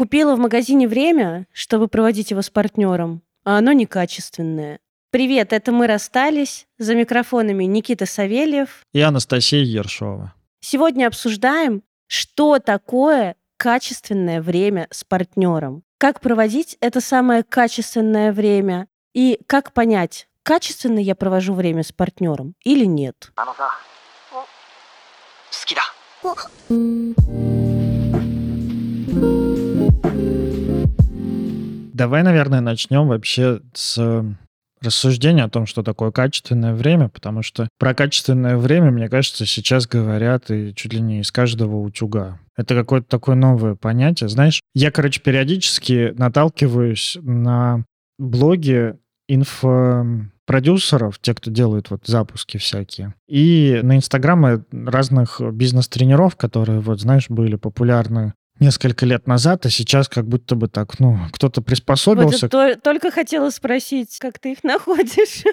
Купила в магазине время, чтобы проводить его с партнером, а оно некачественное. Привет, это мы расстались. За микрофонами Никита Савельев и Анастасия Ершова. Сегодня обсуждаем, что такое качественное время с партнером. Как проводить это самое качественное время и как понять, качественно я провожу время с партнером или нет. Давай, наверное, начнем вообще с рассуждения о том, что такое качественное время, потому что про качественное время, мне кажется, сейчас говорят и чуть ли не из каждого утюга. Это какое-то такое новое понятие. Знаешь, я, короче, периодически наталкиваюсь на блоги инфопродюсеров, те, кто делают вот запуски всякие, и на инстаграмы разных бизнес-тренеров, которые, вот, знаешь, были популярны несколько лет назад, а сейчас как будто бы так, ну, кто-то приспособился. Вот только хотела спросить, как ты их находишь?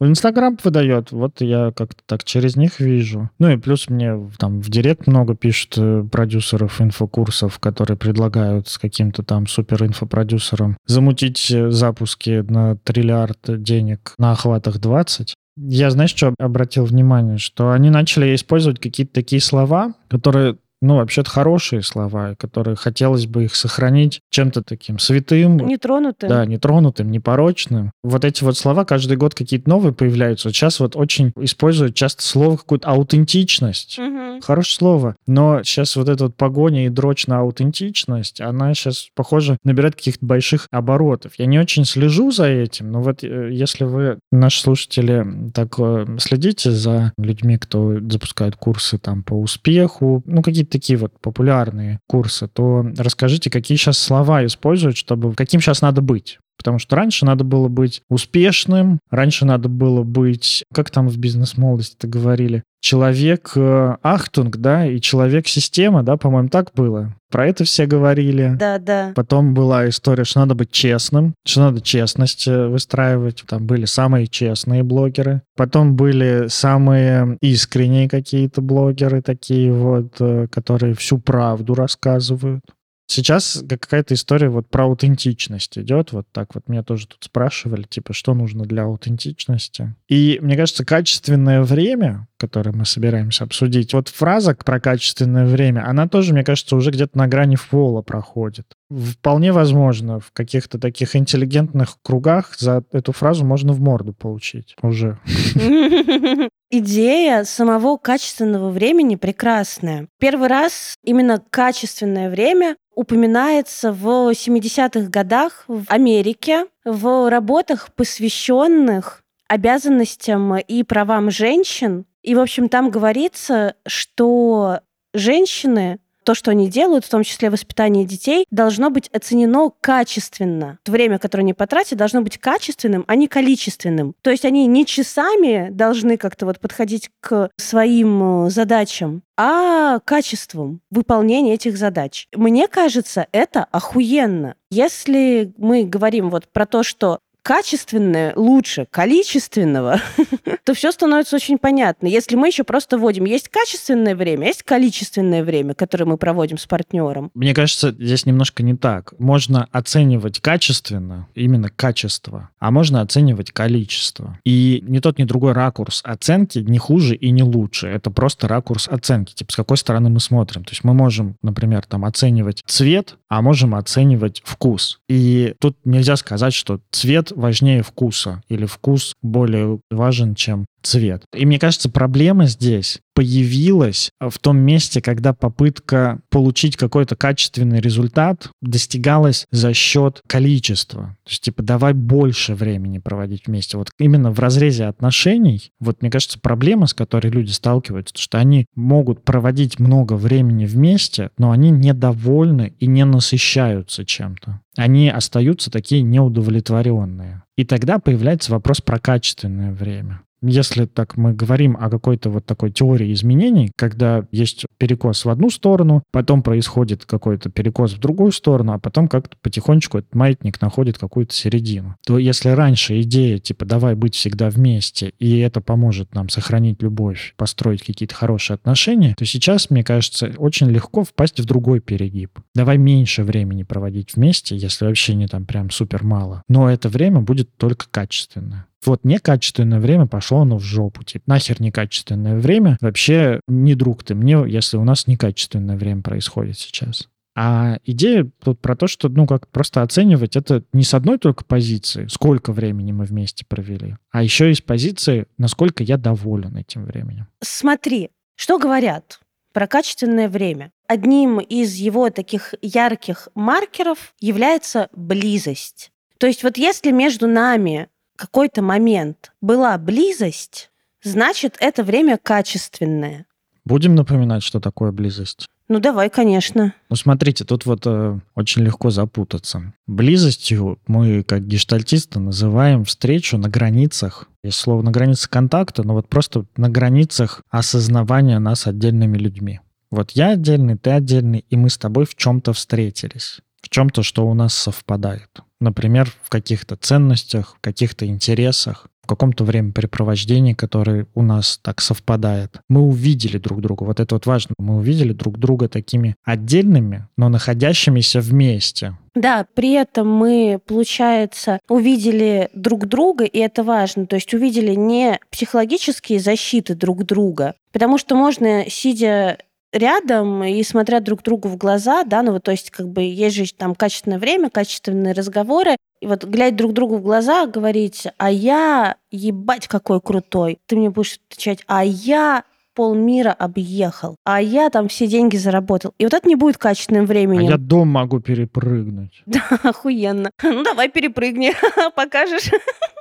Инстаграм выдает, вот я как-то так через них вижу. Ну и плюс мне там в директ много пишут э, продюсеров инфокурсов, которые предлагают с каким-то там супер инфопродюсером замутить э, запуски на триллиард денег на охватах 20. Я, знаешь, что обратил внимание? Что они начали использовать какие-то такие слова, которые ну, вообще-то хорошие слова, которые хотелось бы их сохранить чем-то таким святым. Нетронутым. Да, нетронутым, непорочным. Вот эти вот слова каждый год какие-то новые появляются. Сейчас вот очень используют часто слово какую-то аутентичность. Угу. Хорошее слово. Но сейчас вот эта вот погоня и дрочь на аутентичность, она сейчас, похоже, набирает каких-то больших оборотов. Я не очень слежу за этим, но вот э, если вы, наши слушатели, так э, следите за людьми, кто запускает курсы там по успеху, ну, какие-то такие вот популярные курсы, то расскажите, какие сейчас слова используют, чтобы каким сейчас надо быть. Потому что раньше надо было быть успешным, раньше надо было быть, как там в бизнес-молодости-то говорили, человек э, Ахтунг, да, и человек система, да, по-моему, так было. Про это все говорили. Да, да. Потом была история, что надо быть честным, что надо честность э, выстраивать. Там были самые честные блогеры. Потом были самые искренние какие-то блогеры, такие вот, э, которые всю правду рассказывают. Сейчас какая-то история вот про аутентичность идет. Вот так вот меня тоже тут спрашивали, типа, что нужно для аутентичности. И мне кажется, качественное время, которое мы собираемся обсудить, вот фраза про качественное время, она тоже, мне кажется, уже где-то на грани фола проходит. Вполне возможно, в каких-то таких интеллигентных кругах за эту фразу можно в морду получить уже. Идея самого качественного времени прекрасная. Первый раз именно качественное время упоминается в 70-х годах в Америке в работах, посвященных обязанностям и правам женщин. И, в общем, там говорится, что женщины то, что они делают, в том числе воспитание детей, должно быть оценено качественно. Время, которое они потратят, должно быть качественным, а не количественным. То есть они не часами должны как-то вот подходить к своим э, задачам, а качеством выполнения этих задач. Мне кажется, это охуенно. Если мы говорим вот про то, что качественное лучше количественного, то все становится очень понятно. Если мы еще просто вводим, есть качественное время, есть количественное время, которое мы проводим с партнером. Мне кажется, здесь немножко не так. Можно оценивать качественно, именно качество, а можно оценивать количество. И ни тот, ни другой ракурс оценки не хуже и не лучше. Это просто ракурс оценки, типа с какой стороны мы смотрим. То есть мы можем, например, там оценивать цвет, а можем оценивать вкус. И тут нельзя сказать, что цвет важнее вкуса или вкус более важен, чем цвет. И мне кажется, проблема здесь появилась в том месте, когда попытка получить какой-то качественный результат достигалась за счет количества. То есть, типа, давай больше времени проводить вместе. Вот именно в разрезе отношений, вот мне кажется, проблема, с которой люди сталкиваются, что они могут проводить много времени вместе, но они недовольны и не насыщаются чем-то. Они остаются такие неудовлетворенные. И тогда появляется вопрос про качественное время. Если так мы говорим о какой-то вот такой теории изменений, когда есть перекос в одну сторону, потом происходит какой-то перекос в другую сторону, а потом как-то потихонечку этот маятник находит какую-то середину, то если раньше идея типа «давай быть всегда вместе», и это поможет нам сохранить любовь, построить какие-то хорошие отношения, то сейчас, мне кажется, очень легко впасть в другой перегиб. Давай меньше времени проводить вместе, если вообще не там прям супер мало. Но это время будет только качественное. Вот некачественное время пошло оно в жопу. Типа, нахер некачественное время. Вообще не друг ты мне, если у нас некачественное время происходит сейчас. А идея тут про то, что, ну, как просто оценивать это не с одной только позиции, сколько времени мы вместе провели, а еще и с позиции, насколько я доволен этим временем. Смотри, что говорят про качественное время. Одним из его таких ярких маркеров является близость. То есть вот если между нами какой-то момент была близость, значит, это время качественное. Будем напоминать, что такое близость? Ну, давай, конечно. Ну, смотрите, тут вот э, очень легко запутаться. Близостью мы, как гештальтисты, называем встречу на границах. Есть слово на границе контакта, но вот просто на границах осознавания нас отдельными людьми. Вот я отдельный, ты отдельный, и мы с тобой в чем-то встретились. В чем-то, что у нас совпадает. Например, в каких-то ценностях, в каких-то интересах, в каком-то времяпрепровождении, которое у нас так совпадает. Мы увидели друг друга. Вот это вот важно. Мы увидели друг друга такими отдельными, но находящимися вместе. Да, при этом мы, получается, увидели друг друга, и это важно. То есть увидели не психологические защиты друг друга, потому что можно, сидя рядом и смотря друг другу в глаза, да, ну вот, то есть как бы есть же там качественное время, качественные разговоры, и вот глядя друг другу в глаза, говорить, а я ебать какой крутой, ты мне будешь отвечать, а я полмира объехал, а я там все деньги заработал. И вот это не будет качественным временем. А я дом могу перепрыгнуть. Да, охуенно. Ну давай перепрыгни, покажешь.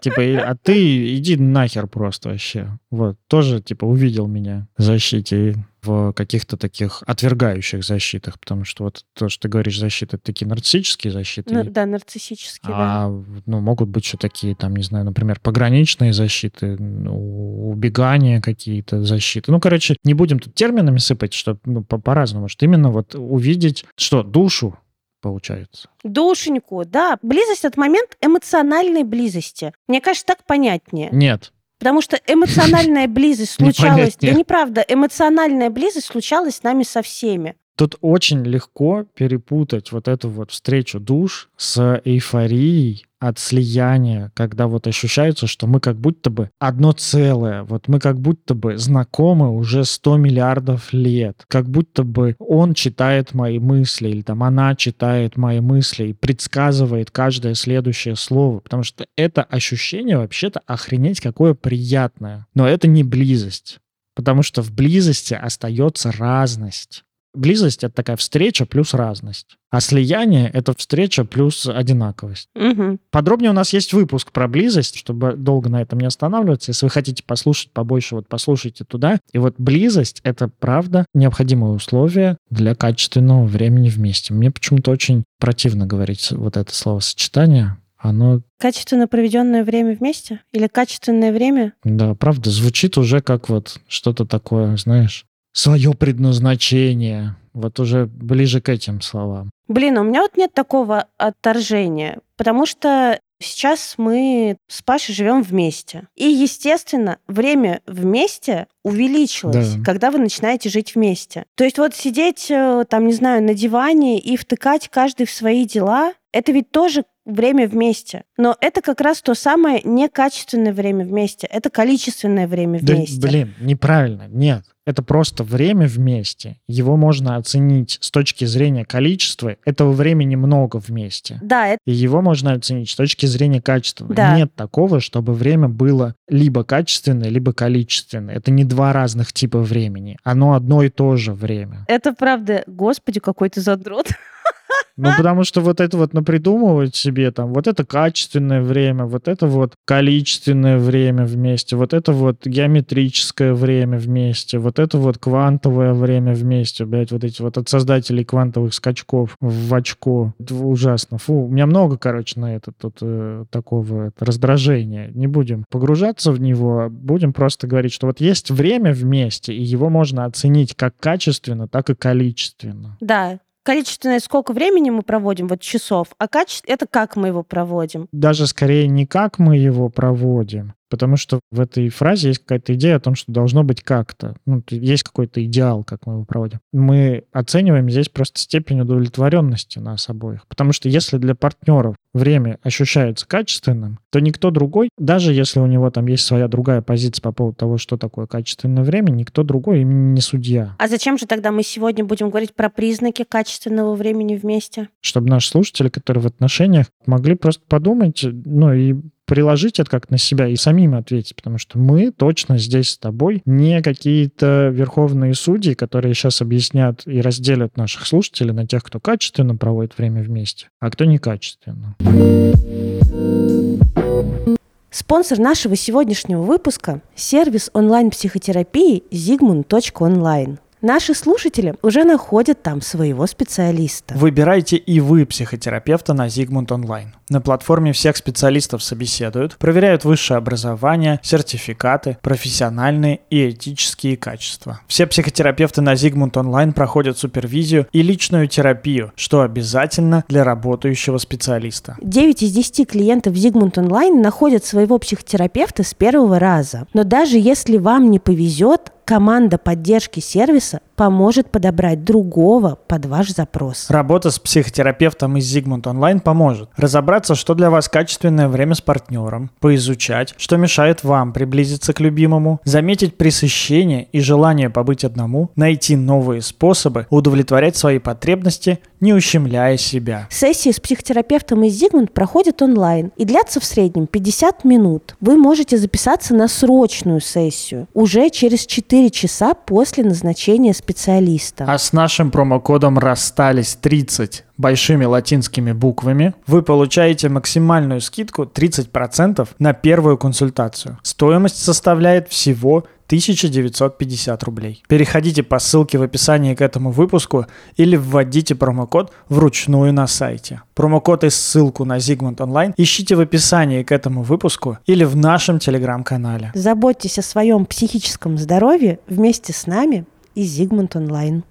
Типа, а ты иди нахер просто вообще. Вот, тоже, типа, увидел меня в защите в каких-то таких отвергающих защитах, потому что вот то, что ты говоришь, защиты, это такие нарциссические защиты. Ну, да, нарциссические, а, да. ну, могут быть еще такие, там, не знаю, например, пограничные защиты, убегания какие-то защиты. Ну, короче, не будем тут терминами сыпать, что ну, по-разному, что именно вот увидеть, что душу получается. Душеньку, да. Близость — это момент эмоциональной близости. Мне кажется, так понятнее. Нет, Потому что эмоциональная близость случалась... Да неправда, эмоциональная близость случалась с нами со всеми. Тут очень легко перепутать вот эту вот встречу душ с эйфорией от слияния, когда вот ощущается, что мы как будто бы одно целое, вот мы как будто бы знакомы уже 100 миллиардов лет, как будто бы он читает мои мысли, или там она читает мои мысли и предсказывает каждое следующее слово, потому что это ощущение вообще-то охренеть какое приятное. Но это не близость, потому что в близости остается разность. Близость — это такая встреча плюс разность. А слияние — это встреча плюс одинаковость. Угу. Подробнее у нас есть выпуск про близость, чтобы долго на этом не останавливаться. Если вы хотите послушать побольше, вот послушайте туда. И вот близость — это, правда, необходимое условие для качественного времени вместе. Мне почему-то очень противно говорить вот это словосочетание. Оно... Качественно проведенное время вместе? Или качественное время? Да, правда, звучит уже как вот что-то такое, знаешь, свое предназначение. Вот уже ближе к этим словам. Блин, у меня вот нет такого отторжения, потому что сейчас мы с Пашей живем вместе. И, естественно, время вместе увеличилось, да. когда вы начинаете жить вместе. То есть вот сидеть, э, там, не знаю, на диване и втыкать каждый в свои дела, это ведь тоже время вместе. Но это как раз то самое некачественное время вместе. Это количественное время вместе. Да, блин, неправильно. Нет. Это просто время вместе. Его можно оценить с точки зрения количества. Этого времени много вместе. Да. Это... И его можно оценить с точки зрения качества. Да. Нет такого, чтобы время было либо качественное, либо количественное. Это не два разных типа времени. Оно одно и то же время. Это правда. Господи, какой ты задрот. Ну, потому что вот это вот напридумывать себе там, вот это качественное время, вот это вот количественное время вместе, вот это вот геометрическое время вместе, вот это вот квантовое время вместе, блядь, вот эти вот от создателей квантовых скачков в очко. Это ужасно. Фу, у меня много, короче, на это тут э, такого это, раздражения. Не будем погружаться в него, а будем просто говорить, что вот есть время вместе, и его можно оценить как качественно, так и количественно. Да, количественное, сколько времени мы проводим, вот часов, а качество — это как мы его проводим. Даже скорее не как мы его проводим, Потому что в этой фразе есть какая-то идея о том, что должно быть как-то. Ну, есть какой-то идеал, как мы его проводим. Мы оцениваем здесь просто степень удовлетворенности нас обоих. Потому что если для партнеров время ощущается качественным, то никто другой, даже если у него там есть своя другая позиция по поводу того, что такое качественное время, никто другой им не судья. А зачем же тогда мы сегодня будем говорить про признаки качественного времени вместе? Чтобы наши слушатели, которые в отношениях, могли просто подумать, ну и приложить это как на себя и самим ответить, потому что мы точно здесь с тобой не какие-то верховные судьи, которые сейчас объяснят и разделят наших слушателей на тех, кто качественно проводит время вместе, а кто некачественно. Спонсор нашего сегодняшнего выпуска – сервис онлайн-психотерапии Zigmund.online. Наши слушатели уже находят там своего специалиста. Выбирайте и вы психотерапевта на Zigmund Online. На платформе всех специалистов собеседуют, проверяют высшее образование, сертификаты, профессиональные и этические качества. Все психотерапевты на Zigmund Online проходят супервизию и личную терапию, что обязательно для работающего специалиста. 9 из 10 клиентов Zigmund Online находят своего психотерапевта с первого раза. Но даже если вам не повезет, команда поддержки сервиса поможет подобрать другого под ваш запрос. Работа с психотерапевтом из Zigmund Online поможет разобраться, что для вас качественное время с партнером, поизучать, что мешает вам приблизиться к любимому, заметить пресыщение и желание побыть одному, найти новые способы удовлетворять свои потребности, не ущемляя себя. Сессии с психотерапевтом из Zigmund проходят онлайн и длятся в среднем 50 минут. Вы можете записаться на срочную сессию уже через 4 часа после назначения специалиста. А с нашим промокодом «Расстались 30» большими латинскими буквами, вы получаете максимальную скидку 30% на первую консультацию. Стоимость составляет всего 1950 рублей. Переходите по ссылке в описании к этому выпуску или вводите промокод вручную на сайте. Промокод и ссылку на Zigmund Online ищите в описании к этому выпуску или в нашем телеграм-канале. Заботьтесь о своем психическом здоровье вместе с нами и Зигмунд онлайн.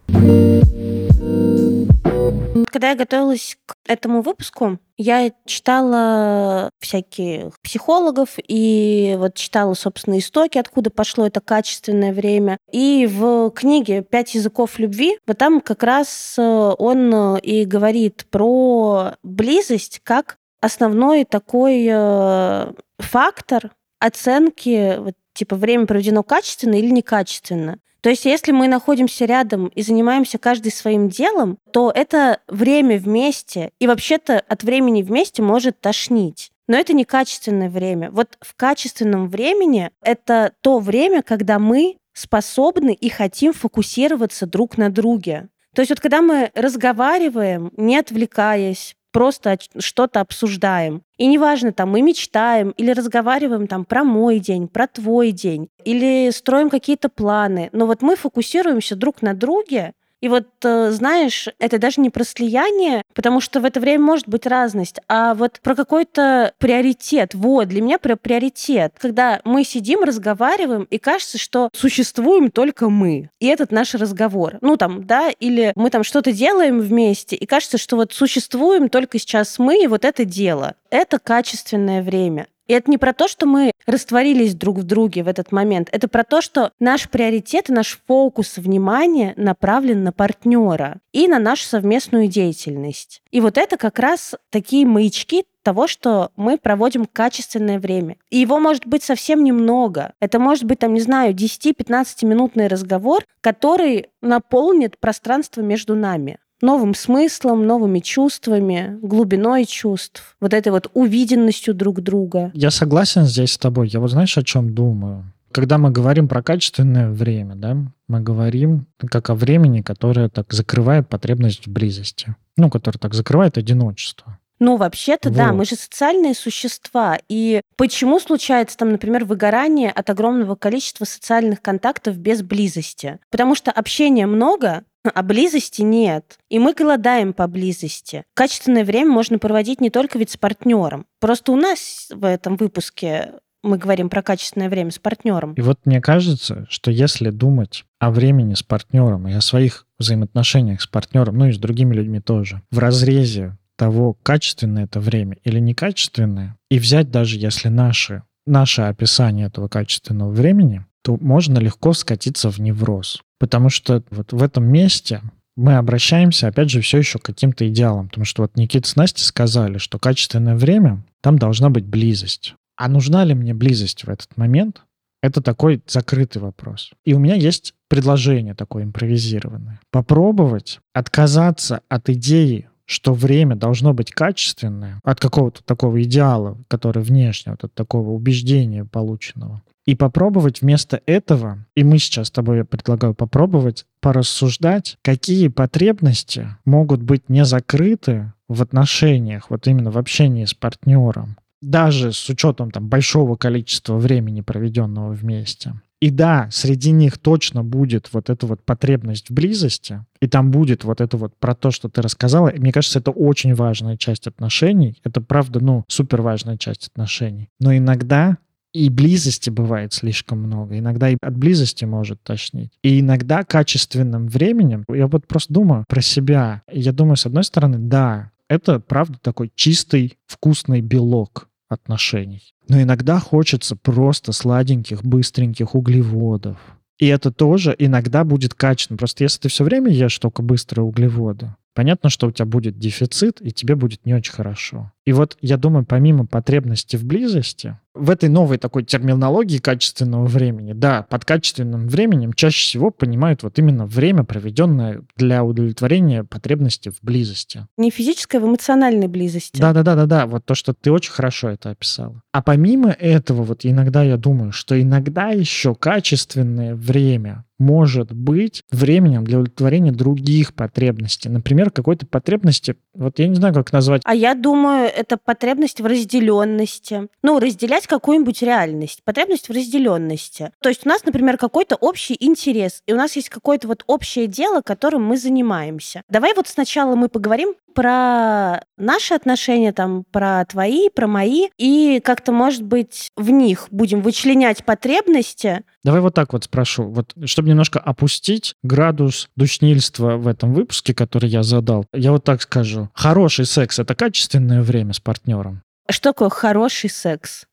Когда я готовилась к этому выпуску, я читала всяких психологов и вот читала, собственно, истоки, откуда пошло это качественное время. И в книге «Пять языков любви» вот там как раз э, он э, и говорит про близость как основной такой э, фактор оценки, вот, типа, время проведено качественно или некачественно. То есть, если мы находимся рядом и занимаемся каждый своим делом, то это время вместе, и вообще-то от времени вместе может тошнить. Но это не качественное время. Вот в качественном времени это то время, когда мы способны и хотим фокусироваться друг на друге. То есть вот когда мы разговариваем, не отвлекаясь, просто что-то обсуждаем. И неважно, там мы мечтаем или разговариваем там про мой день, про твой день, или строим какие-то планы. Но вот мы фокусируемся друг на друге, и вот, э, знаешь, это даже не про слияние, потому что в это время может быть разность, а вот про какой-то приоритет. Вот, для меня про приоритет. Когда мы сидим, разговариваем, и кажется, что существуем только мы. И этот наш разговор. Ну, там, да, или мы там что-то делаем вместе, и кажется, что вот существуем только сейчас мы, и вот это дело. Это качественное время. И это не про то, что мы растворились друг в друге в этот момент. Это про то, что наш приоритет и наш фокус внимания направлен на партнера и на нашу совместную деятельность. И вот это как раз такие маячки того, что мы проводим качественное время. И его может быть совсем немного. Это может быть, там, не знаю, 10-15 минутный разговор, который наполнит пространство между нами новым смыслом, новыми чувствами, глубиной чувств, вот этой вот увиденностью друг друга. Я согласен здесь с тобой. Я вот знаешь, о чем думаю? Когда мы говорим про качественное время, да, мы говорим как о времени, которое так закрывает потребность в близости. Ну, которое так закрывает одиночество. Ну, вообще-то, вот. да, мы же социальные существа. И почему случается там, например, выгорание от огромного количества социальных контактов без близости? Потому что общения много, а близости нет. И мы голодаем по близости. Качественное время можно проводить не только ведь с партнером. Просто у нас в этом выпуске мы говорим про качественное время с партнером. И вот мне кажется, что если думать о времени с партнером и о своих взаимоотношениях с партнером, ну и с другими людьми тоже, в разрезе того, качественное это время или некачественное, и взять даже если наши, наше описание этого качественного времени, то можно легко скатиться в невроз. Потому что вот в этом месте мы обращаемся, опять же, все еще к каким-то идеалам. Потому что вот Никита с Настей сказали, что качественное время, там должна быть близость. А нужна ли мне близость в этот момент? Это такой закрытый вопрос. И у меня есть предложение такое импровизированное. Попробовать отказаться от идеи что время должно быть качественное от какого-то такого идеала, который внешне, вот от такого убеждения полученного. И попробовать вместо этого, и мы сейчас с тобой я предлагаю попробовать порассуждать, какие потребности могут быть не закрыты в отношениях, вот именно в общении с партнером, даже с учетом там большого количества времени, проведенного вместе. И да, среди них точно будет вот эта вот потребность в близости, и там будет вот это вот про то, что ты рассказала. И мне кажется, это очень важная часть отношений. Это правда, ну, супер важная часть отношений. Но иногда и близости бывает слишком много. Иногда и от близости может тошнить. И иногда качественным временем, я вот просто думаю про себя. Я думаю, с одной стороны, да, это правда такой чистый, вкусный белок отношений. Но иногда хочется просто сладеньких, быстреньких углеводов. И это тоже иногда будет качественно. Просто если ты все время ешь только быстрые углеводы, понятно, что у тебя будет дефицит, и тебе будет не очень хорошо. И вот я думаю, помимо потребности в близости, в этой новой такой терминологии качественного времени, да, под качественным временем чаще всего понимают вот именно время, проведенное для удовлетворения потребности в близости. Не физической, а в эмоциональной близости. Да-да-да-да-да, вот то, что ты очень хорошо это описала. А помимо этого, вот иногда я думаю, что иногда еще качественное время может быть временем для удовлетворения других потребностей. Например, какой-то потребности, вот я не знаю, как назвать. А я думаю, это потребность в разделенности. Ну, разделять какую-нибудь реальность. Потребность в разделенности. То есть у нас, например, какой-то общий интерес, и у нас есть какое-то вот общее дело, которым мы занимаемся. Давай вот сначала мы поговорим про наши отношения, там, про твои, про мои, и как-то, может быть, в них будем вычленять потребности. Давай вот так вот спрошу, вот чтобы немножко опустить градус душнильства в этом выпуске, который я задал, я вот так скажу. Хороший секс — это качественное время с партнером? Что такое хороший секс?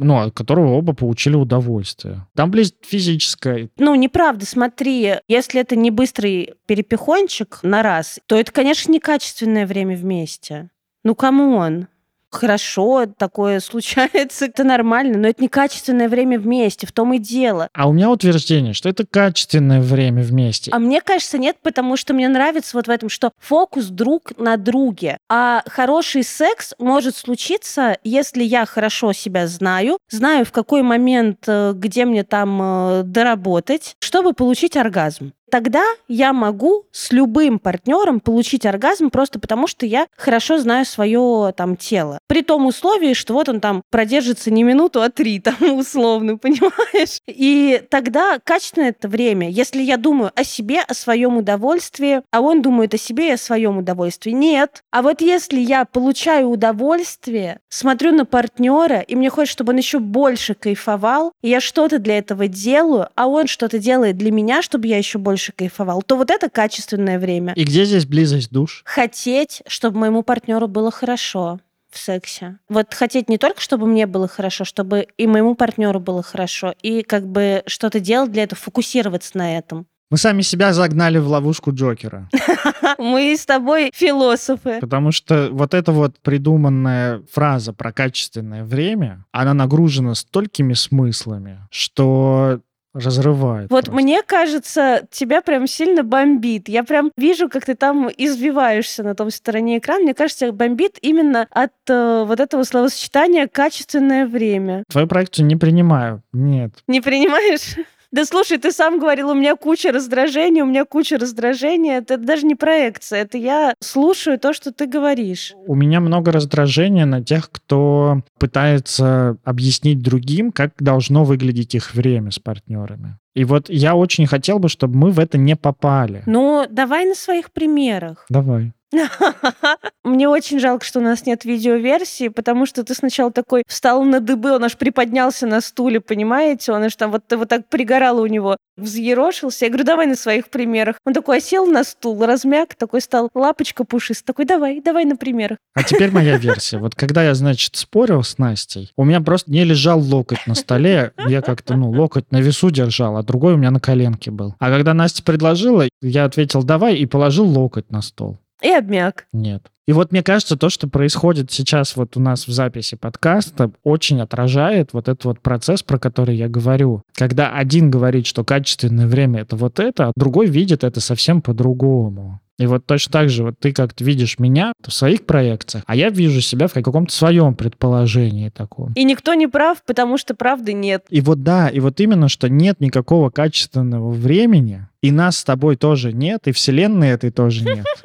Ну, от которого оба получили удовольствие. Там близ физическое. Ну, неправда, смотри, если это не быстрый перепихончик на раз, то это, конечно, некачественное время вместе. Ну, кому он? Хорошо, такое случается, это нормально, но это не качественное время вместе, в том и дело. А у меня утверждение, что это качественное время вместе. А мне кажется, нет, потому что мне нравится вот в этом, что фокус друг на друге. А хороший секс может случиться, если я хорошо себя знаю, знаю, в какой момент, э, где мне там э, доработать, чтобы получить оргазм тогда я могу с любым партнером получить оргазм просто потому, что я хорошо знаю свое там тело. При том условии, что вот он там продержится не минуту, а три там условно, понимаешь? И тогда качественное это время, если я думаю о себе, о своем удовольствии, а он думает о себе и о своем удовольствии. Нет. А вот если я получаю удовольствие, смотрю на партнера, и мне хочется, чтобы он еще больше кайфовал, и я что-то для этого делаю, а он что-то делает для меня, чтобы я еще больше больше кайфовал, то вот это качественное время. И где здесь близость душ? Хотеть, чтобы моему партнеру было хорошо в сексе. Вот хотеть не только, чтобы мне было хорошо, чтобы и моему партнеру было хорошо, и как бы что-то делать для этого, фокусироваться на этом. Мы сами себя загнали в ловушку Джокера. Мы с тобой философы. Потому что вот эта вот придуманная фраза про качественное время, она нагружена столькими смыслами, что разрывает. Вот просто. мне кажется, тебя прям сильно бомбит. Я прям вижу, как ты там извиваешься на том стороне экрана. Мне кажется, бомбит именно от э, вот этого словосочетания «качественное время». Твою проекцию не принимаю. Нет. Не принимаешь? Да слушай, ты сам говорил, у меня куча раздражения, у меня куча раздражения. Это даже не проекция, это я слушаю то, что ты говоришь. У меня много раздражения на тех, кто пытается объяснить другим, как должно выглядеть их время с партнерами. И вот я очень хотел бы, чтобы мы в это не попали. Ну, давай на своих примерах. Давай. Мне очень жалко, что у нас нет видеоверсии, потому что ты сначала такой встал на дыбы, он аж приподнялся на стуле, понимаете? Он аж там вот, вот так пригорало у него, взъерошился. Я говорю, давай на своих примерах. Он такой осел на стул, размяк, такой стал лапочка пушист, такой, давай, давай на примерах. А теперь моя версия. Вот когда я, значит, спорил с Настей, у меня просто не лежал локоть на столе, я как-то, ну, локоть на весу держал, а другой у меня на коленке был. А когда Настя предложила, я ответил «давай» и положил локоть на стол. И обмяк. Нет. И вот мне кажется, то, что происходит сейчас вот у нас в записи подкаста, очень отражает вот этот вот процесс, про который я говорю. Когда один говорит, что качественное время — это вот это, а другой видит это совсем по-другому. И вот точно так же вот ты как-то видишь меня в своих проекциях, а я вижу себя в каком-то своем предположении таком. И никто не прав, потому что правды нет. И вот да, и вот именно, что нет никакого качественного времени, и нас с тобой тоже нет, и вселенной этой тоже нет.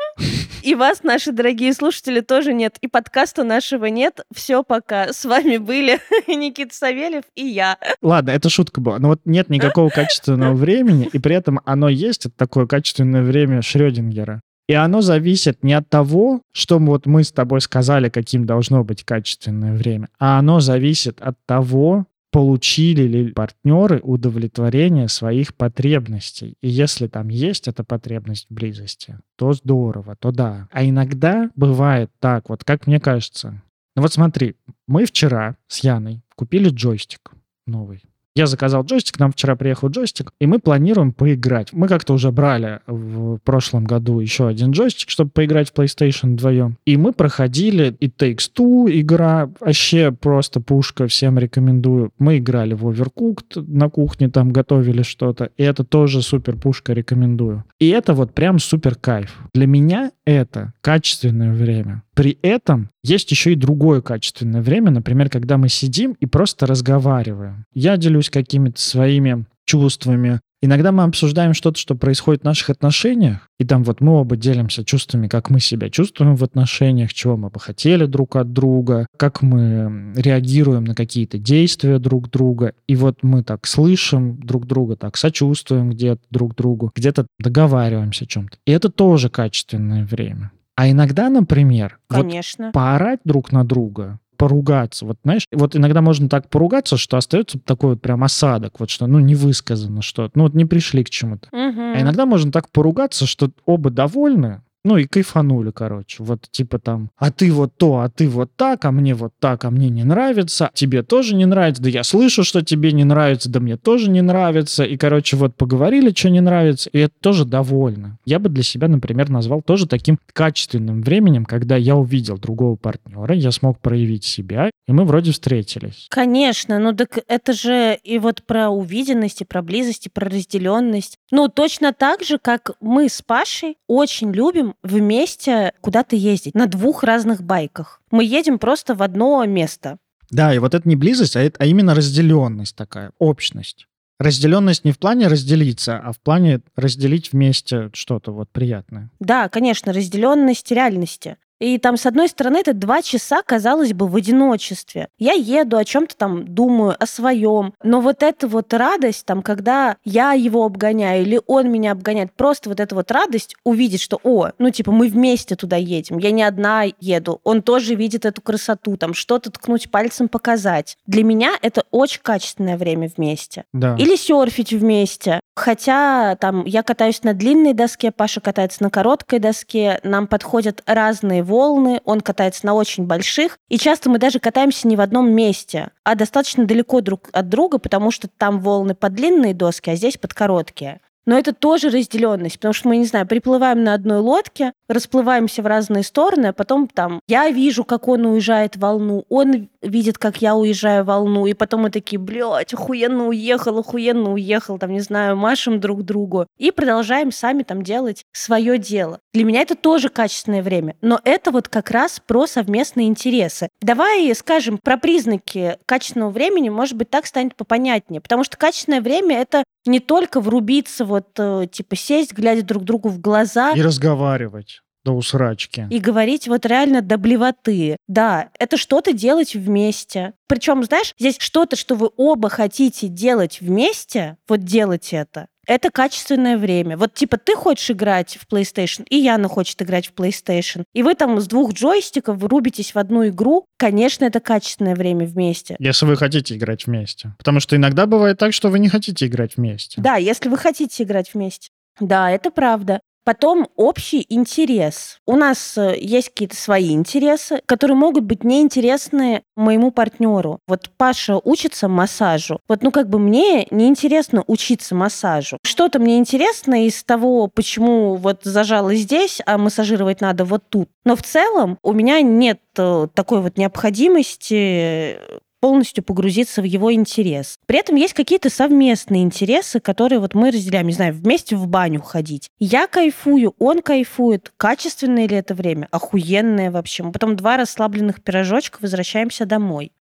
И вас, наши дорогие слушатели, тоже нет. И подкаста нашего нет. Все, пока. С вами были Никита Савельев и я. Ладно, это шутка была. Но вот нет никакого качественного времени, и при этом оно есть, это такое качественное время Шрёдингера. И оно зависит не от того, что вот мы с тобой сказали, каким должно быть качественное время, а оно зависит от того, получили ли партнеры удовлетворение своих потребностей. И если там есть эта потребность в близости, то здорово, то да. А иногда бывает так, вот как мне кажется. Ну вот смотри, мы вчера с Яной купили джойстик новый. Я заказал джойстик, нам вчера приехал джойстик, и мы планируем поиграть. Мы как-то уже брали в прошлом году еще один джойстик, чтобы поиграть в PlayStation вдвоем. И мы проходили и Takes Two игра, вообще просто пушка, всем рекомендую. Мы играли в Overcooked на кухне, там готовили что-то, и это тоже супер пушка, рекомендую. И это вот прям супер кайф. Для меня это качественное время. При этом есть еще и другое качественное время, например, когда мы сидим и просто разговариваем. Я делюсь какими-то своими чувствами. Иногда мы обсуждаем что-то, что происходит в наших отношениях, и там вот мы оба делимся чувствами, как мы себя чувствуем в отношениях, чего мы бы хотели друг от друга, как мы реагируем на какие-то действия друг друга. И вот мы так слышим друг друга, так сочувствуем где-то друг другу, где-то договариваемся о чем-то. И это тоже качественное время. А иногда, например, Конечно. вот поорать друг на друга, поругаться. Вот знаешь, вот иногда можно так поругаться, что остается такой вот прям осадок, вот что, ну, не высказано что-то, ну, вот не пришли к чему-то. Мгм. А иногда можно так поругаться, что оба довольны, ну и кайфанули, короче. Вот типа там, а ты вот то, а ты вот так, а мне вот так, а мне не нравится, тебе тоже не нравится, да я слышу, что тебе не нравится, да мне тоже не нравится. И, короче, вот поговорили, что не нравится, и это тоже довольно. Я бы для себя, например, назвал тоже таким качественным временем, когда я увидел другого партнера, я смог проявить себя, и мы вроде встретились. Конечно, ну так это же и вот про увиденность, и про близость, и про разделенность. Ну, точно так же, как мы с Пашей очень любим вместе куда-то ездить на двух разных байках. Мы едем просто в одно место. Да, и вот это не близость, а, это, а именно разделенность такая, общность. Разделенность не в плане разделиться, а в плане разделить вместе что-то вот приятное. Да, конечно, разделенность реальности. И там, с одной стороны, это два часа, казалось бы, в одиночестве. Я еду, о чем-то там думаю, о своем. Но вот эта вот радость, там, когда я его обгоняю или он меня обгоняет, просто вот эта вот радость увидеть, что, о, ну, типа, мы вместе туда едем, я не одна еду, он тоже видит эту красоту, там, что-то ткнуть пальцем, показать. Для меня это очень качественное время вместе. Да. Или серфить вместе. Хотя там я катаюсь на длинной доске, Паша катается на короткой доске, нам подходят разные волны, он катается на очень больших, и часто мы даже катаемся не в одном месте, а достаточно далеко друг от друга, потому что там волны под длинные доски, а здесь под короткие. Но это тоже разделенность, потому что мы, не знаю, приплываем на одной лодке, расплываемся в разные стороны, а потом там я вижу, как он уезжает в волну, он видит, как я уезжаю в волну, и потом мы такие, блядь, охуенно уехал, охуенно уехал, там, не знаю, машем друг другу, и продолжаем сами там делать свое дело. Для меня это тоже качественное время, но это вот как раз про совместные интересы. Давай скажем про признаки качественного времени, может быть, так станет попонятнее, потому что качественное время — это не только врубиться, вот, э, типа, сесть, глядя друг другу в глаза. И разговаривать до усрачки. И говорить вот реально до блевоты. Да, это что-то делать вместе. Причем, знаешь, здесь что-то, что вы оба хотите делать вместе, вот делать это, это качественное время. Вот типа ты хочешь играть в PlayStation, и Яна хочет играть в PlayStation. И вы там с двух джойстиков рубитесь в одну игру. Конечно, это качественное время вместе. Если вы хотите играть вместе. Потому что иногда бывает так, что вы не хотите играть вместе. Да, если вы хотите играть вместе. Да, это правда. Потом общий интерес. У нас э, есть какие-то свои интересы, которые могут быть неинтересны моему партнеру. Вот Паша учится массажу. Вот, ну, как бы мне неинтересно учиться массажу. Что-то мне интересно из того, почему вот зажала здесь, а массажировать надо вот тут. Но в целом у меня нет э, такой вот необходимости полностью погрузиться в его интерес. При этом есть какие-то совместные интересы, которые вот мы разделяем, не знаю, вместе в баню ходить. Я кайфую, он кайфует. Качественное ли это время? Охуенное вообще. Мы потом два расслабленных пирожочка возвращаемся домой.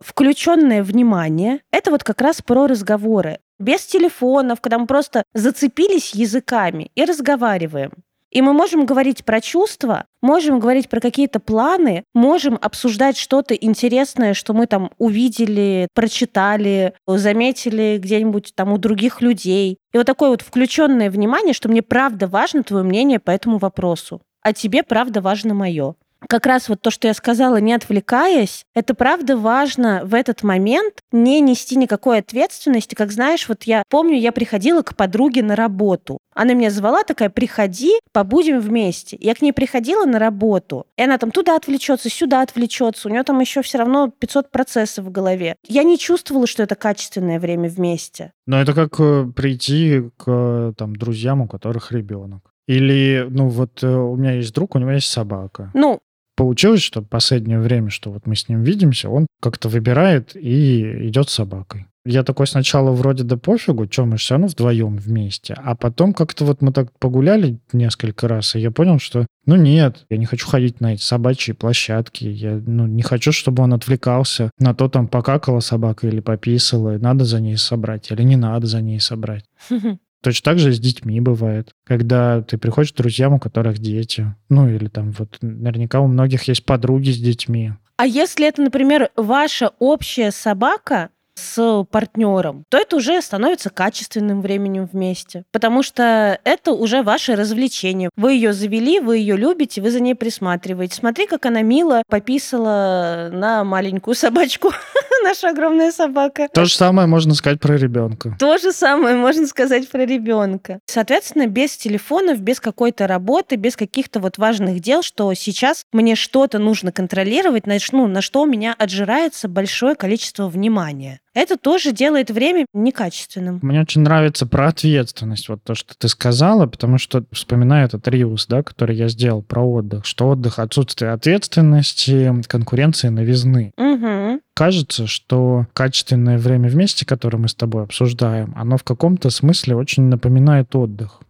Включенное внимание — это вот как раз про разговоры. Без телефонов, когда мы просто зацепились языками и разговариваем. И мы можем говорить про чувства, можем говорить про какие-то планы, можем обсуждать что-то интересное, что мы там увидели, прочитали, заметили где-нибудь там у других людей. И вот такое вот включенное внимание, что мне правда важно твое мнение по этому вопросу, а тебе правда важно мое как раз вот то, что я сказала, не отвлекаясь, это правда важно в этот момент не нести никакой ответственности. Как знаешь, вот я помню, я приходила к подруге на работу. Она меня звала такая, приходи, побудем вместе. Я к ней приходила на работу, и она там туда отвлечется, сюда отвлечется. У нее там еще все равно 500 процессов в голове. Я не чувствовала, что это качественное время вместе. Но это как э, прийти к там, друзьям, у которых ребенок. Или, ну вот э, у меня есть друг, у него есть собака. Ну, получилось, что последнее время, что вот мы с ним видимся, он как-то выбирает и идет с собакой. Я такой сначала вроде да пофигу, что мы все равно вдвоем вместе. А потом как-то вот мы так погуляли несколько раз, и я понял, что ну нет, я не хочу ходить на эти собачьи площадки. Я ну, не хочу, чтобы он отвлекался на то, там покакала собака или пописала, надо за ней собрать или не надо за ней собрать. Точно так же с детьми бывает. Когда ты приходишь к друзьям, у которых дети. Ну, или там вот наверняка у многих есть подруги с детьми. А если это, например, ваша общая собака, с партнером, то это уже становится качественным временем вместе. Потому что это уже ваше развлечение. Вы ее завели, вы ее любите, вы за ней присматриваете. Смотри, как она мило пописала на маленькую собачку. Наша огромная собака. То же самое можно сказать про ребенка. То же самое можно сказать про ребенка. Соответственно, без телефонов, без какой-то работы, без каких-то вот важных дел, что сейчас мне что-то нужно контролировать, ну, на что у меня отжирается большое количество внимания это тоже делает время некачественным. Мне очень нравится про ответственность, вот то, что ты сказала, потому что вспоминаю этот риус, да, который я сделал про отдых, что отдых, отсутствие ответственности, конкуренции, новизны. Угу. Кажется, что качественное время вместе, которое мы с тобой обсуждаем, оно в каком-то смысле очень напоминает отдых.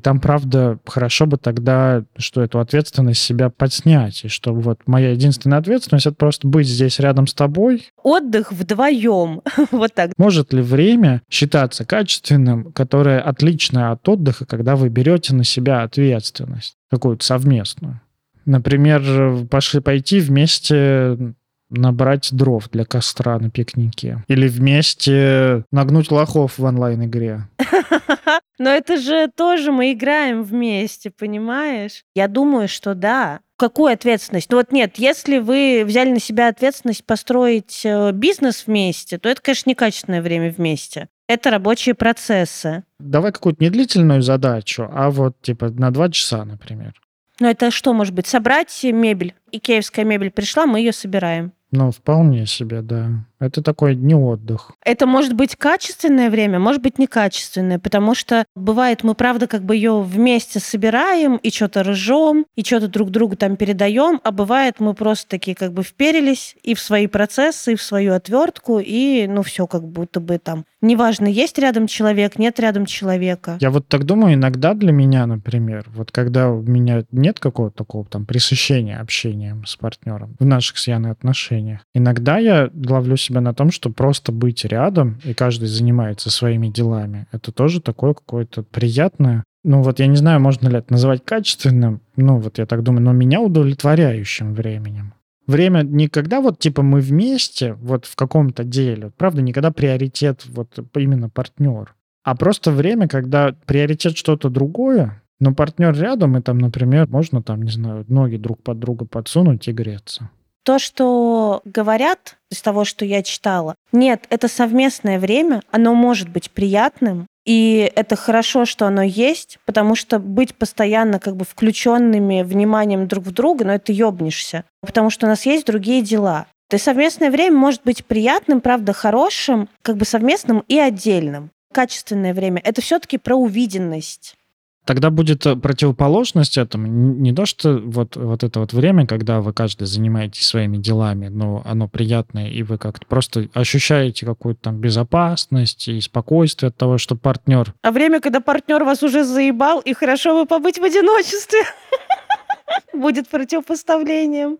Там, правда, хорошо бы тогда, что эту ответственность себя подснять, и что вот моя единственная ответственность — это просто быть здесь рядом с тобой. Отдых вдвоем, вот так. Может ли время считаться качественным, которое отличное от отдыха, когда вы берете на себя ответственность какую-то совместную? Например, пошли пойти вместе набрать дров для костра на пикнике. Или вместе нагнуть лохов в онлайн-игре. Но это же тоже мы играем вместе, понимаешь? Я думаю, что да. Какую ответственность? Ну вот нет, если вы взяли на себя ответственность построить э, бизнес вместе, то это, конечно, некачественное время вместе. Это рабочие процессы. Давай какую-то не длительную задачу, а вот типа на два часа, например. Ну это что может быть? Собрать мебель. Икеевская мебель пришла, мы ее собираем. Ну, вполне себе, да. Это такой не отдых. Это может быть качественное время, может быть некачественное, потому что бывает, мы правда как бы ее вместе собираем и что-то ржем, и что-то друг другу там передаем, а бывает мы просто такие как бы вперились и в свои процессы, и в свою отвертку, и ну все как будто бы там Неважно, есть рядом человек, нет рядом человека. Я вот так думаю, иногда для меня, например, вот когда у меня нет какого-то такого там пресыщения общением с партнером в наших с Яной отношениях, иногда я ловлю себя на том, что просто быть рядом, и каждый занимается своими делами, это тоже такое какое-то приятное, ну вот я не знаю, можно ли это называть качественным, ну вот я так думаю, но меня удовлетворяющим временем время никогда вот типа мы вместе вот в каком-то деле, правда, никогда приоритет вот именно партнер, а просто время, когда приоритет что-то другое, но партнер рядом, и там, например, можно там, не знаю, ноги друг под друга подсунуть и греться. То, что говорят из того, что я читала, нет, это совместное время, оно может быть приятным, и это хорошо, что оно есть, потому что быть постоянно как бы включенными вниманием друг в друга, но ну, это ёбнешься. Потому что у нас есть другие дела. То есть совместное время может быть приятным, правда, хорошим, как бы совместным и отдельным. Качественное время — это все таки про увиденность. Тогда будет э, противоположность этому. Не то, что вот, вот это вот время, когда вы каждый занимаетесь своими делами, но оно приятное, и вы как-то просто ощущаете какую-то там безопасность и спокойствие от того, что партнер... А время, когда партнер вас уже заебал, и хорошо бы побыть в одиночестве. Будет противопоставлением.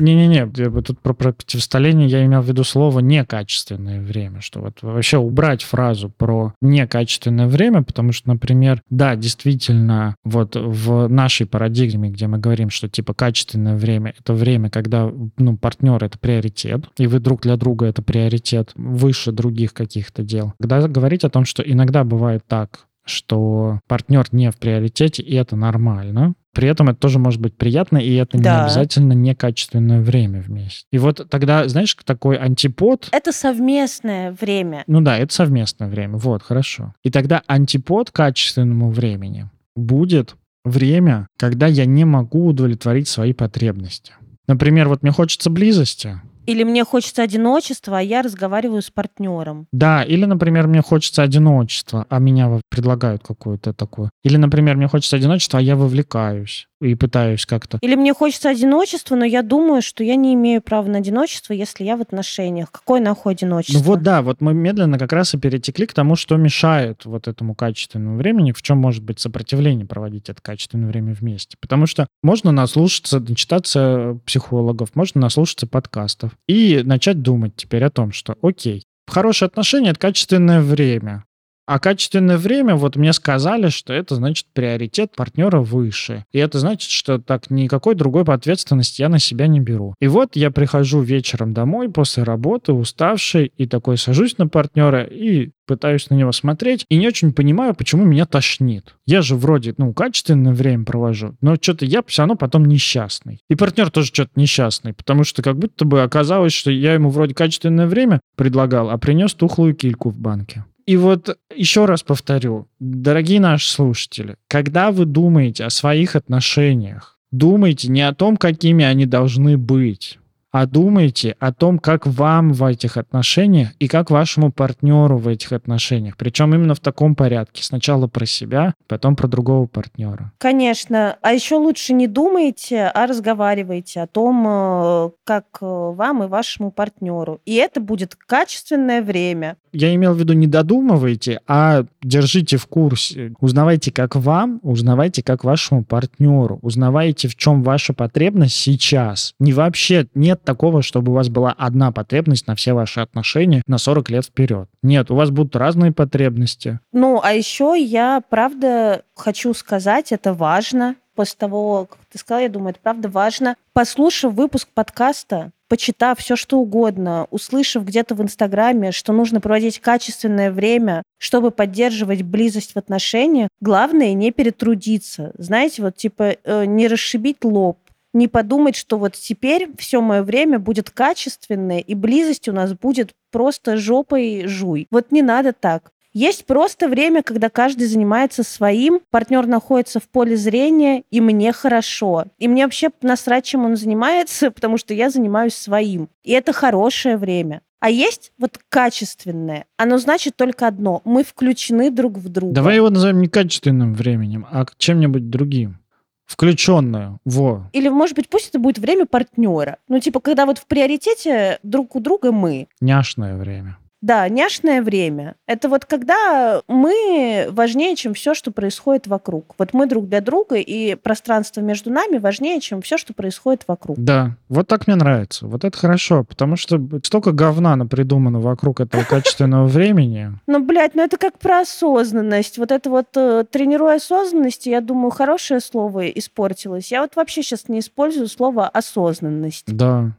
Не-не-не, тут про противоставление я имел в виду слово некачественное время, что вот вообще убрать фразу про некачественное время, потому что, например, да, действительно, вот в нашей парадигме, где мы говорим, что типа качественное время — это время, когда, ну, партнер — это приоритет, и вы друг для друга — это приоритет выше других каких-то дел. Когда говорить о том, что иногда бывает так, что партнер не в приоритете, и это нормально. При этом это тоже может быть приятно, и это да. не обязательно некачественное время вместе. И вот тогда, знаешь, такой антипод... Это совместное время. Ну да, это совместное время. Вот, хорошо. И тогда антипод качественному времени будет время, когда я не могу удовлетворить свои потребности. Например, вот мне хочется близости, или мне хочется одиночества, а я разговариваю с партнером. Да, или, например, мне хочется одиночества, а меня предлагают какое-то такое. Или, например, мне хочется одиночества, а я вовлекаюсь и пытаюсь как-то. Или мне хочется одиночества, но я думаю, что я не имею права на одиночество, если я в отношениях. Какое нахуй одиночество? Ну вот да, вот мы медленно как раз и перетекли к тому, что мешает вот этому качественному времени, в чем может быть сопротивление проводить это качественное время вместе. Потому что можно наслушаться, начитаться психологов, можно наслушаться подкастов и начать думать теперь о том, что окей, хорошие отношения — это качественное время. А качественное время, вот мне сказали, что это значит приоритет партнера выше. И это значит, что так никакой другой ответственности я на себя не беру. И вот я прихожу вечером домой после работы, уставший, и такой сажусь на партнера и пытаюсь на него смотреть, и не очень понимаю, почему меня тошнит. Я же вроде, ну, качественное время провожу, но что-то я все равно потом несчастный. И партнер тоже что-то несчастный, потому что как будто бы оказалось, что я ему вроде качественное время предлагал, а принес тухлую кильку в банке. И вот еще раз повторю, дорогие наши слушатели, когда вы думаете о своих отношениях, думайте не о том, какими они должны быть, а думайте о том, как вам в этих отношениях и как вашему партнеру в этих отношениях. Причем именно в таком порядке. Сначала про себя, потом про другого партнера. Конечно. А еще лучше не думайте, а разговаривайте о том, э, как э, вам и вашему партнеру. И это будет качественное время. Я имел в виду не додумывайте, а держите в курсе. Узнавайте, как вам, узнавайте, как вашему партнеру. Узнавайте, в чем ваша потребность сейчас. Не вообще нет такого, чтобы у вас была одна потребность на все ваши отношения на 40 лет вперед. Нет, у вас будут разные потребности. Ну, а еще я, правда, хочу сказать, это важно, после того, как ты сказала, я думаю, это правда важно. Послушав выпуск подкаста, почитав все что угодно, услышав где-то в Инстаграме, что нужно проводить качественное время, чтобы поддерживать близость в отношениях, главное не перетрудиться. Знаете, вот типа э, не расшибить лоб, не подумать, что вот теперь все мое время будет качественное, и близость у нас будет просто жопой жуй. Вот не надо так. Есть просто время, когда каждый занимается своим, партнер находится в поле зрения, и мне хорошо. И мне вообще насрать, чем он занимается, потому что я занимаюсь своим. И это хорошее время. А есть вот качественное. Оно значит только одно. Мы включены друг в друга. Давай его назовем не качественным временем, а чем-нибудь другим. Включенное. Во. Или, может быть, пусть это будет время партнера. Ну, типа, когда вот в приоритете друг у друга мы. Няшное время. Да, няшное время. Это вот когда мы важнее, чем все, что происходит вокруг. Вот мы друг для друга, и пространство между нами важнее, чем все, что происходит вокруг. Да, вот так мне нравится. Вот это хорошо, потому что столько говна придумано вокруг этого качественного времени. Ну, блядь, ну это как про осознанность. Вот это вот э, тренируя осознанность, я думаю, хорошее слово испортилось. Я вот вообще сейчас не использую слово осознанность. Да.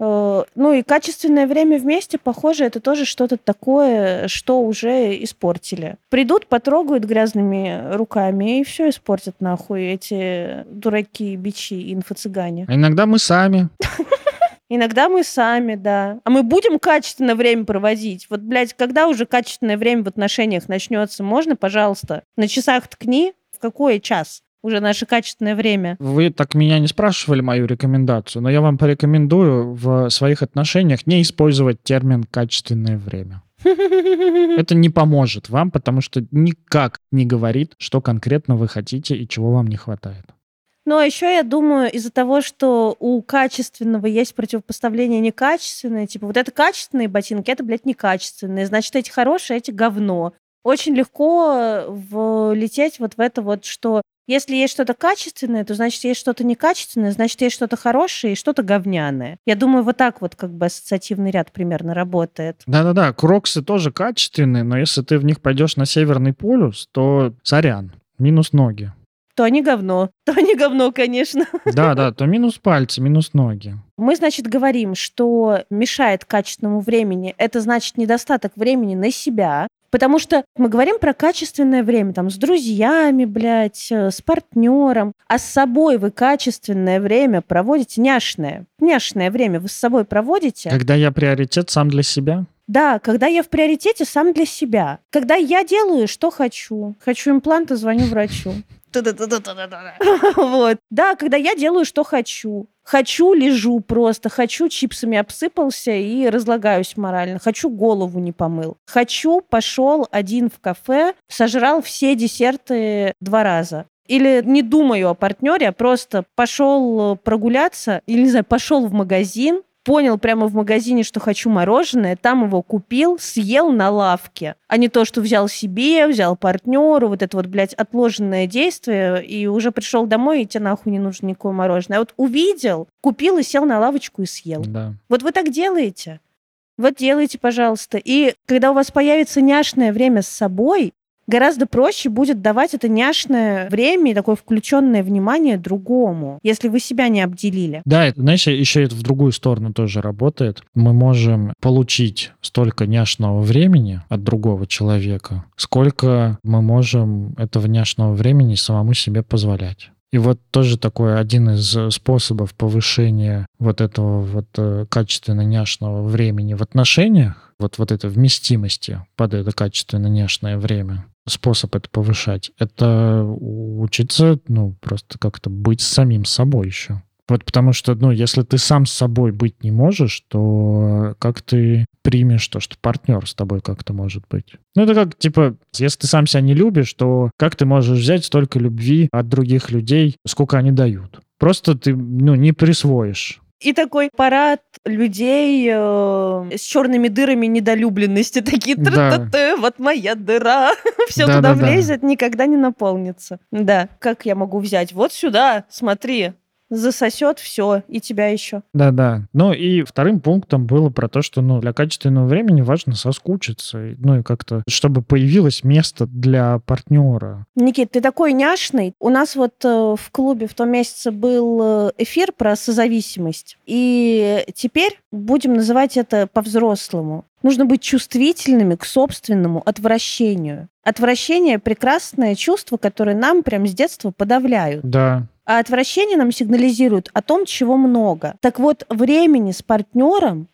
Э, ну и качественное время вместе, похоже, это тоже что-то такое, что уже испортили. Придут, потрогают грязными руками и все испортят нахуй эти дураки, бичи, инфо-цыгане. А иногда мы сами. Иногда мы сами, да. А мы будем качественное время проводить? Вот, блядь, когда уже качественное время в отношениях начнется? Можно, пожалуйста, на часах ткни? В какой час? Уже наше качественное время. Вы так меня не спрашивали мою рекомендацию, но я вам порекомендую в своих отношениях не использовать термин «качественное время». Это не поможет вам, потому что никак не говорит, что конкретно вы хотите и чего вам не хватает. Ну, а еще я думаю, из-за того, что у качественного есть противопоставление некачественное, типа вот это качественные ботинки, это, блядь, некачественные, значит, эти хорошие, а эти говно. Очень легко влететь вот в это вот, что если есть что-то качественное, то значит есть что-то некачественное, значит есть что-то хорошее и что-то говняное. Я думаю, вот так вот как бы ассоциативный ряд примерно работает. Да-да-да, кроксы тоже качественные, но если ты в них пойдешь на Северный полюс, то сорян, минус ноги. То они говно. То они говно, конечно. Да, да, то минус пальцы, минус ноги. Мы, значит, говорим, что мешает качественному времени. Это значит недостаток времени на себя, Потому что мы говорим про качественное время, там, с друзьями, блядь, э, с партнером, а с собой вы качественное время проводите няшное. Няшное время вы с собой проводите. Когда я приоритет сам для себя? Да, когда я в приоритете сам для себя. Когда я делаю, что хочу. Хочу импланты, звоню врачу. Вот. Да, когда я делаю, что хочу. Хочу, лежу просто. Хочу, чипсами обсыпался и разлагаюсь морально. Хочу, голову не помыл. Хочу, пошел один в кафе, сожрал все десерты два раза или не думаю о партнере, а просто пошел прогуляться, или, не знаю, пошел в магазин, понял прямо в магазине, что хочу мороженое, там его купил, съел на лавке, а не то, что взял себе, взял партнеру, вот это вот, блядь, отложенное действие, и уже пришел домой, и тебе нахуй не нужно никакое мороженое. А вот увидел, купил и сел на лавочку и съел. Да. Вот вы так делаете. Вот делайте, пожалуйста. И когда у вас появится няшное время с собой, гораздо проще будет давать это няшное время и такое включенное внимание другому, если вы себя не обделили. Да, это, знаешь, еще это в другую сторону тоже работает. Мы можем получить столько няшного времени от другого человека, сколько мы можем этого няшного времени самому себе позволять. И вот тоже такой один из способов повышения вот этого вот э, качественно няшного времени в отношениях, вот, вот этой вместимости под это качественно няшное время, способ это повышать, это учиться, ну, просто как-то быть самим собой еще. Вот потому что, ну, если ты сам с собой быть не можешь, то как ты примешь то, что партнер с тобой как-то может быть? Ну, это как, типа, если ты сам себя не любишь, то как ты можешь взять столько любви от других людей, сколько они дают? Просто ты, ну, не присвоишь. И такой парад людей э, с черными дырами недолюбленности. Такие, да. вот моя дыра. Все да, туда да, влезет, да. никогда не наполнится. Да, как я могу взять? Вот сюда, смотри, засосет все, и тебя еще. Да-да. Ну и вторым пунктом было про то, что ну, для качественного времени важно соскучиться, ну и как-то, чтобы появилось место для партнера. Никит, ты такой няшный. У нас вот э, в клубе в том месяце был э, эфир про созависимость. И теперь будем называть это по-взрослому. Нужно быть чувствительными к собственному отвращению. Отвращение – прекрасное чувство, которое нам прям с детства подавляют. Да. А отвращение нам сигнализирует о том, чего много. Так вот, времени с партнером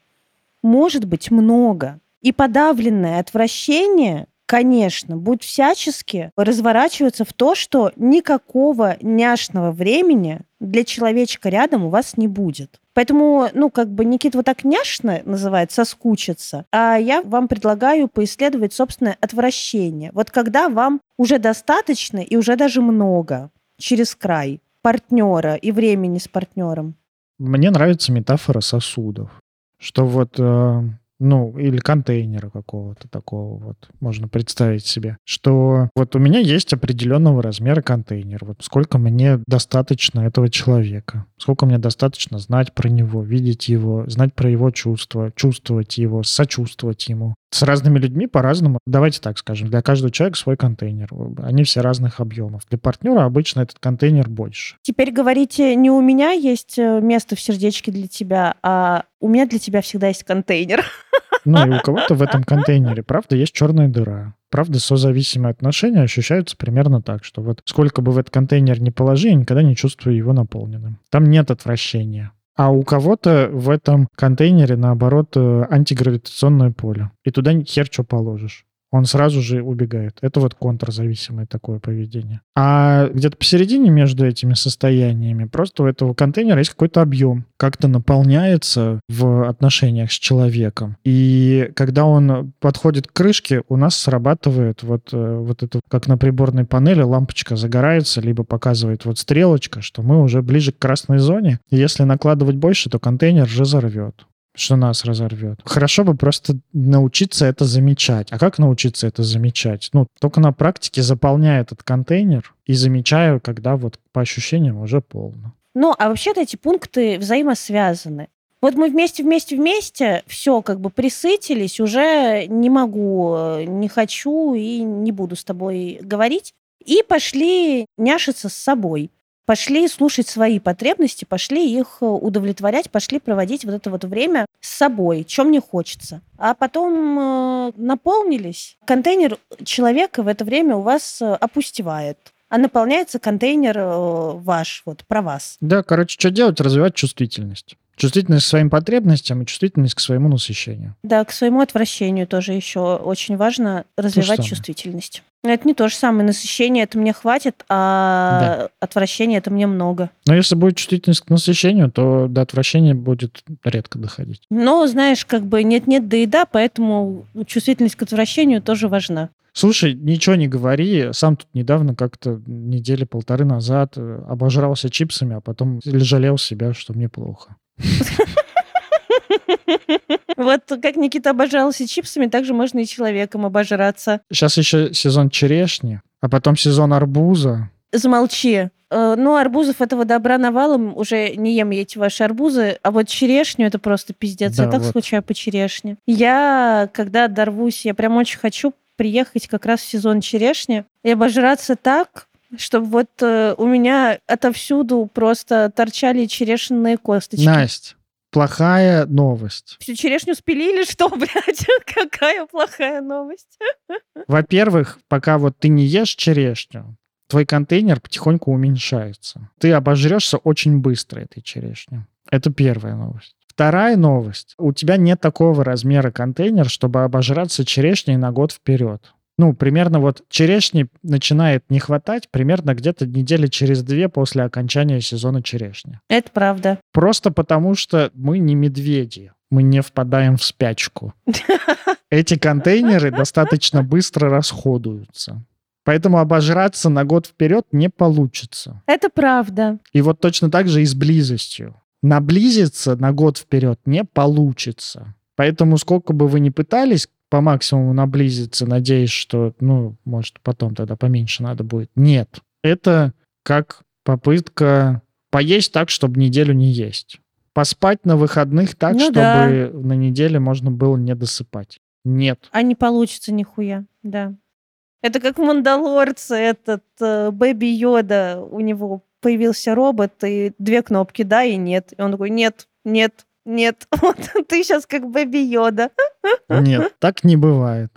может быть много. И подавленное отвращение конечно, будет всячески разворачиваться в то, что никакого няшного времени для человечка рядом у вас не будет. Поэтому, ну, как бы Никита вот так няшно называет, соскучиться, а я вам предлагаю поисследовать собственное отвращение. Вот когда вам уже достаточно и уже даже много через край партнера и времени с партнером. Мне нравится метафора сосудов, что вот э, ну, или контейнера какого-то такого вот, можно представить себе, что вот у меня есть определенного размера контейнер, вот сколько мне достаточно этого человека, сколько мне достаточно знать про него, видеть его, знать про его чувства, чувствовать его, сочувствовать ему. С разными людьми по-разному. Давайте так скажем, для каждого человека свой контейнер. Они все разных объемов. Для партнера обычно этот контейнер больше. Теперь говорите, не у меня есть э, место в сердечке для тебя, а у меня для тебя всегда есть контейнер. Ну и у кого-то в этом контейнере, правда, есть черная дыра. Правда, созависимые отношения ощущаются примерно так, что вот сколько бы в этот контейнер ни положи, я никогда не чувствую его наполненным. Там нет отвращения. А у кого-то в этом контейнере, наоборот, э, антигравитационное поле. И туда хер что положишь он сразу же убегает. Это вот контрзависимое такое поведение. А где-то посередине между этими состояниями просто у этого контейнера есть какой-то объем, как-то наполняется в отношениях с человеком. И когда он подходит к крышке, у нас срабатывает вот, э, вот это, как на приборной панели, лампочка загорается, либо показывает вот стрелочка, что мы уже ближе к красной зоне. Если накладывать больше, то контейнер же взорвет что нас разорвет. Хорошо бы просто научиться это замечать. А как научиться это замечать? Ну, только на практике заполняю этот контейнер и замечаю, когда вот по ощущениям уже полно. Ну, а вообще-то эти пункты взаимосвязаны. Вот мы вместе, вместе, вместе, все, как бы присытились, уже не могу, не хочу и не буду с тобой говорить. И пошли няшиться с собой пошли слушать свои потребности, пошли их э, удовлетворять, пошли проводить вот это вот время с собой, чем мне хочется. А потом э, наполнились. Контейнер человека в это время у вас э, опустевает а наполняется контейнер э, ваш, вот про вас. Да, короче, что делать? Развивать чувствительность. Чувствительность к своим потребностям и чувствительность к своему насыщению. Да, к своему отвращению тоже еще очень важно развивать чувствительность. Это не то же самое. Насыщение это мне хватит, а да. отвращение это мне много. Но если будет чувствительность к насыщению, то до отвращения будет редко доходить. Но, знаешь, как бы нет-нет, да и да, поэтому чувствительность к отвращению тоже важна. Слушай, ничего не говори. Сам тут недавно, как-то недели полторы назад, э, обожрался чипсами, а потом жалел себя, что мне плохо. Вот как Никита обожрался чипсами, так же можно и человеком обожраться. Сейчас еще сезон черешни, а потом сезон арбуза. Замолчи. Э, ну, арбузов этого добра навалом. Уже не ем я эти ваши арбузы. А вот черешню это просто пиздец. Да, я так вот. скучаю по черешне. Я, когда дорвусь, я прям очень хочу приехать как раз в сезон черешни и обожраться так, чтобы вот э, у меня отовсюду просто торчали черешенные косточки. Настя, плохая новость. Всю черешню спилили, что, блядь? Какая плохая новость? Во-первых, пока вот ты не ешь черешню, твой контейнер потихоньку уменьшается. Ты обожрешься очень быстро этой черешней. Это первая новость. Вторая новость. У тебя нет такого размера контейнер, чтобы обожраться черешней на год вперед. Ну, примерно вот черешни начинает не хватать примерно где-то недели через две после окончания сезона черешни. Это правда. Просто потому, что мы не медведи. Мы не впадаем в спячку. Эти контейнеры достаточно быстро расходуются. Поэтому обожраться на год вперед не получится. Это правда. И вот точно так же и с близостью наблизиться на год вперед не получится. Поэтому сколько бы вы ни пытались по максимуму наблизиться, надеясь, что, ну, может, потом тогда поменьше надо будет. Нет. Это как попытка поесть так, чтобы неделю не есть. Поспать на выходных так, ну, чтобы да. на неделе можно было не досыпать. Нет. А не получится нихуя, да. Это как в «Мандалорце», этот э, Бэби Йода, у него появился робот, и две кнопки «да» и «нет». И он такой «нет, нет, нет». Вот ты сейчас как Бэби Йода. Нет, так не бывает.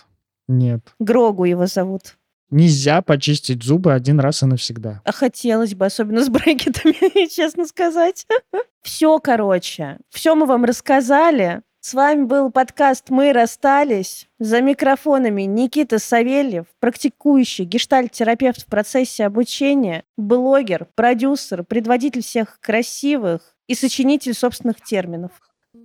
Нет. Грогу его зовут. Нельзя почистить зубы один раз и навсегда. А хотелось бы, особенно с брекетами, честно сказать. Все, короче, все мы вам рассказали. С вами был подкаст «Мы расстались». За микрофонами Никита Савельев, практикующий гештальт-терапевт в процессе обучения, блогер, продюсер, предводитель всех красивых и сочинитель собственных терминов.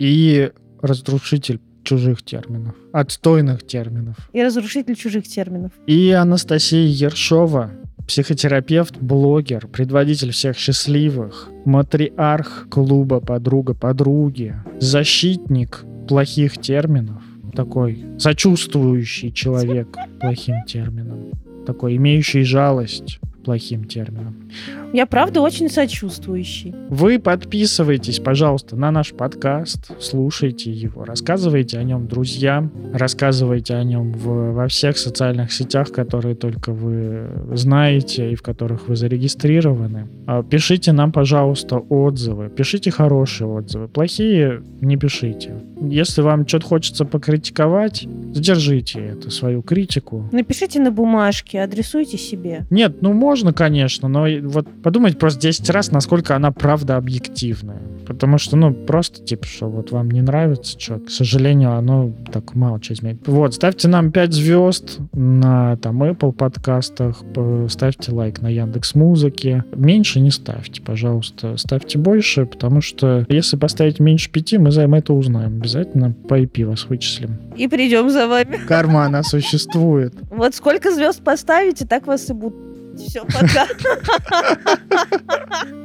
И разрушитель чужих терминов, отстойных терминов. И разрушитель чужих терминов. И Анастасия Ершова, психотерапевт, блогер, предводитель всех счастливых, матриарх клуба подруга подруги, защитник плохих терминов, такой сочувствующий человек плохим терминам, такой имеющий жалость плохим термином. Я правда очень сочувствующий. Вы подписывайтесь, пожалуйста, на наш подкаст, слушайте его, рассказывайте о нем друзьям, рассказывайте о нем в, во всех социальных сетях, которые только вы знаете и в которых вы зарегистрированы. А, пишите нам, пожалуйста, отзывы. Пишите хорошие отзывы. Плохие не пишите. Если вам что-то хочется покритиковать, задержите это, свою критику. Напишите на бумажке, адресуйте себе. Нет, ну можно, конечно, но вот подумать просто 10 раз, насколько она правда объективная. Потому что, ну, просто типа, что вот вам не нравится что к сожалению, оно так мало что изменит. Вот, ставьте нам 5 звезд на там Apple подкастах, ставьте лайк на Яндекс Музыке. Меньше не ставьте, пожалуйста. Ставьте больше, потому что если поставить меньше 5, мы за это узнаем. Обязательно по IP вас вычислим. И придем за вами. Карма, она существует. Вот сколько звезд поставите, так вас и будут все, пока.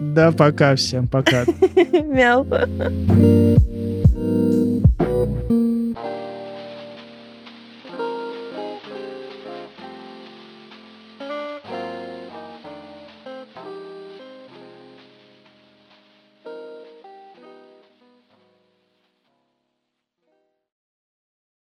Да, пока всем, пока. Мяу.